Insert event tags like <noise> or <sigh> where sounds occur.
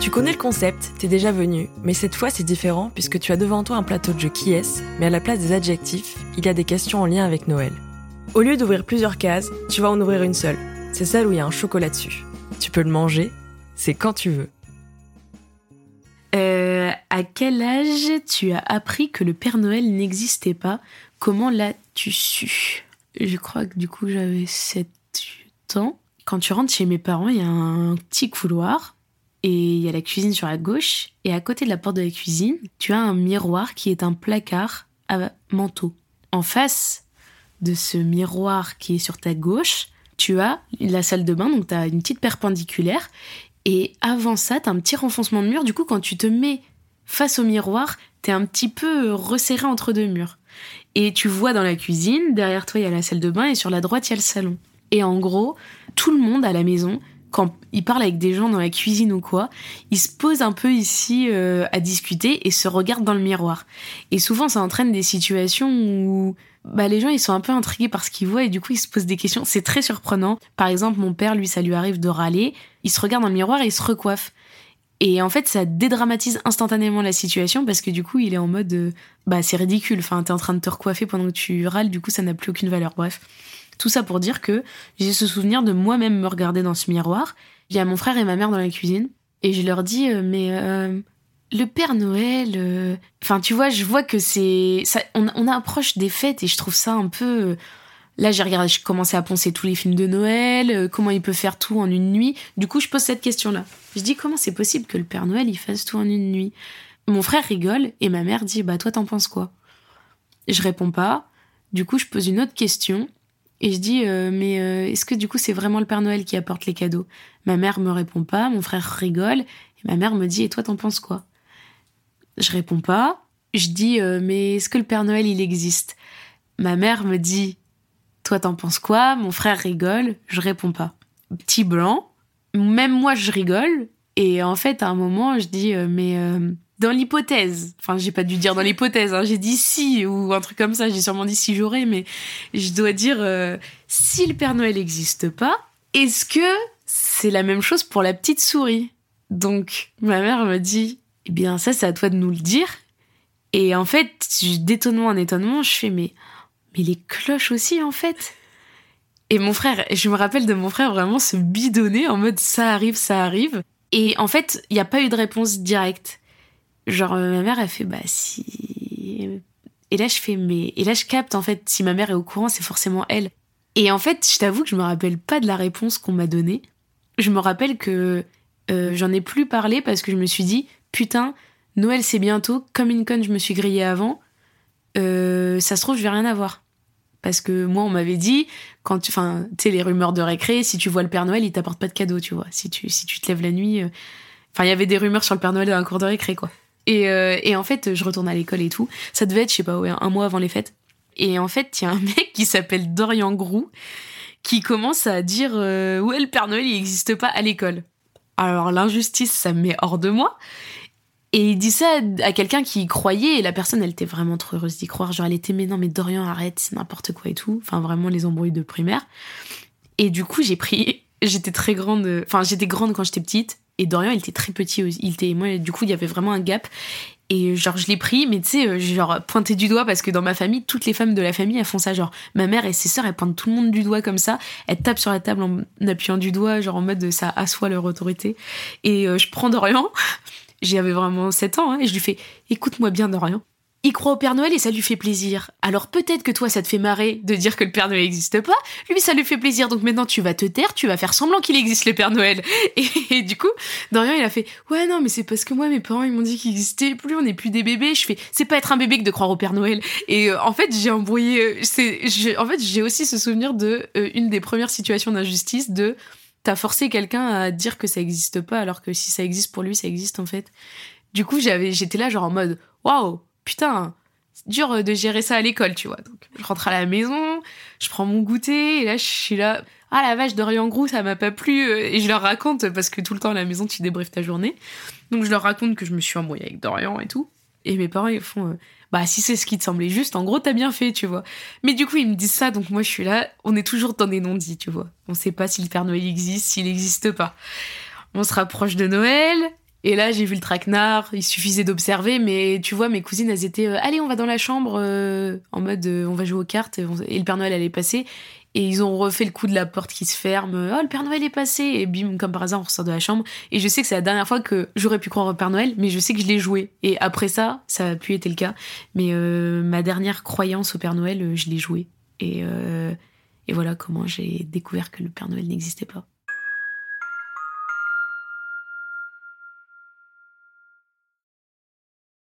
Tu connais le concept, t'es déjà venu, mais cette fois c'est différent puisque tu as devant toi un plateau de jeu qui est, mais à la place des adjectifs, il y a des questions en lien avec Noël. Au lieu d'ouvrir plusieurs cases, tu vas en ouvrir une seule. C'est celle où il y a un chocolat dessus. Tu peux le manger, c'est quand tu veux. Euh, à quel âge tu as appris que le Père Noël n'existait pas? Comment l'as-tu su? Je crois que du coup j'avais 7 ans. Quand tu rentres chez mes parents, il y a un petit couloir et il y a la cuisine sur la gauche. Et à côté de la porte de la cuisine, tu as un miroir qui est un placard à manteau. En face de ce miroir qui est sur ta gauche, tu as la salle de bain, donc tu as une petite perpendiculaire. Et avant ça, tu as un petit renfoncement de mur. Du coup, quand tu te mets face au miroir, tu es un petit peu resserré entre deux murs. Et tu vois dans la cuisine, derrière toi, il y a la salle de bain et sur la droite, il y a le salon. Et en gros, tout le monde à la maison, quand il parle avec des gens dans la cuisine ou quoi, il se pose un peu ici euh, à discuter et se regarde dans le miroir. Et souvent, ça entraîne des situations où bah, les gens ils sont un peu intrigués par ce qu'ils voient et du coup ils se posent des questions. C'est très surprenant. Par exemple, mon père, lui, ça lui arrive de râler. Il se regarde dans le miroir et il se recoiffe. Et en fait, ça dédramatise instantanément la situation parce que du coup, il est en mode euh, bah c'est ridicule. Enfin, t'es en train de te recoiffer pendant que tu râles, du coup, ça n'a plus aucune valeur. Bref. Tout ça pour dire que j'ai ce souvenir de moi-même me regarder dans ce miroir. Il y a mon frère et ma mère dans la cuisine et je leur dis euh, mais euh, le Père Noël, euh, enfin tu vois, je vois que c'est ça, on, on, approche des fêtes et je trouve ça un peu. Là, j'ai regardé, j'ai commencé à penser tous les films de Noël, comment il peut faire tout en une nuit. Du coup, je pose cette question-là. Je dis comment c'est possible que le Père Noël il fasse tout en une nuit? Mon frère rigole et ma mère dit bah toi t'en penses quoi? Je réponds pas. Du coup, je pose une autre question et je dis, euh, mais euh, est-ce que du coup c'est vraiment le Père Noël qui apporte les cadeaux? Ma mère me répond pas, mon frère rigole, et ma mère me dit, et toi t'en penses quoi? Je réponds pas. Je dis, euh, mais est-ce que le Père Noël il existe? Ma mère me dit, toi t'en penses quoi? Mon frère rigole, je réponds pas. Petit blanc, même moi je rigole, et en fait à un moment je dis, mais dans l'hypothèse, enfin j'ai pas dû dire dans l'hypothèse, hein, j'ai dit si ou un truc comme ça, j'ai sûrement dit si j'aurais, mais je dois dire euh, si le Père Noël n'existe pas, est-ce que c'est la même chose pour la petite souris? Donc ma mère me dit, eh bien ça c'est à toi de nous le dire. Et en fait, d'étonnement en étonnement, je fais mais mais les cloches aussi en fait. Et mon frère, je me rappelle de mon frère vraiment se bidonner en mode ça arrive, ça arrive. Et en fait, il n'y a pas eu de réponse directe. Genre, euh, ma mère, elle fait, bah, si. Et là, je fais, mais. Et là, je capte, en fait, si ma mère est au courant, c'est forcément elle. Et en fait, je t'avoue que je me rappelle pas de la réponse qu'on m'a donnée. Je me rappelle que euh, j'en ai plus parlé parce que je me suis dit, putain, Noël c'est bientôt, comme une conne, je me suis grillée avant. Euh, ça se trouve, je vais rien avoir. Parce que moi, on m'avait dit, quand tu. Enfin, tu sais, les rumeurs de récré, si tu vois le Père Noël, il t'apporte pas de cadeau, tu vois. Si tu, si tu te lèves la nuit. Enfin, il y avait des rumeurs sur le Père Noël dans un cours de récré, quoi. Et, euh, et en fait, je retourne à l'école et tout. Ça devait être, je sais pas, un mois avant les fêtes. Et en fait, il y a un <laughs> mec qui s'appelle Dorian Grou qui commence à dire euh, ouais le Père Noël? Il n'existe pas à l'école. Alors l'injustice ça me met hors de moi. Et il dit ça à quelqu'un qui y croyait et la personne elle était vraiment trop heureuse d'y croire. Genre elle était mais non mais Dorian arrête c'est n'importe quoi et tout. Enfin vraiment les embrouilles de primaire. Et du coup j'ai pris <laughs> j'étais très grande enfin j'étais grande quand j'étais petite et Dorian il était très petit il était moi du coup il y avait vraiment un gap. Et genre je l'ai pris mais tu sais euh, genre pointé du doigt parce que dans ma famille toutes les femmes de la famille elles font ça. Genre ma mère et ses sœurs elles pointent tout le monde du doigt comme ça. Elles tapent sur la table en appuyant du doigt genre en mode ça assoit leur autorité. Et euh, je prends Dorian. <laughs> J'avais vraiment 7 ans hein, et je lui fais écoute-moi bien Dorian il croit au Père Noël et ça lui fait plaisir. Alors peut-être que toi ça te fait marrer de dire que le Père Noël n'existe pas, lui ça lui fait plaisir donc maintenant tu vas te taire, tu vas faire semblant qu'il existe le Père Noël. <laughs> Et, du coup, Dorian il a fait ouais non mais c'est parce que moi mes parents ils m'ont dit qu'il existait plus, on n'est plus des bébés. Je fais c'est pas être un bébé que de croire au Père Noël. Et euh, en fait j'ai embrouillé, euh, en fait j'ai aussi ce souvenir de euh, une des premières situations d'injustice de t'as forcé quelqu'un à dire que ça existe pas alors que si ça existe pour lui ça existe en fait. Du coup j'étais là genre en mode waouh putain, c'est dur de gérer ça à l'école, tu vois. Donc, je rentre à la maison, je prends mon goûter, et là, je suis là, ah la vache, Dorian Grou, ça m'a pas plu, euh, et je leur raconte, parce que tout le temps à la maison, tu débriefes ta journée. Donc, je leur raconte que je me suis embrouillée avec Dorian et tout. Et mes parents, ils font, euh, bah, si c'est ce qui te semblait juste, en gros, t'as bien fait, tu vois. Mais du coup, ils me disent ça, donc moi, je suis là, on est toujours dans des non-dits, tu vois. On sait pas si le Père Noël existe, s'il n'existe pas. On se rapproche de Noël, et là, j'ai vu le traquenard, il suffisait d'observer, mais tu vois, mes cousines, elles étaient, euh, allez, on va dans la chambre, euh, en mode, on va jouer aux cartes, et le Père Noël allait passer. Et ils ont refait le coup de la porte qui se ferme. Oh, le Père Noël est passé. Et bim, comme par hasard, on ressort de la chambre. Et je sais que c'est la dernière fois que j'aurais pu croire au Père Noël, mais je sais que je l'ai joué. Et après ça, ça a pu été le cas. Mais euh, ma dernière croyance au Père Noël, euh, je l'ai joué. Euh, et voilà comment j'ai découvert que le Père Noël n'existait pas.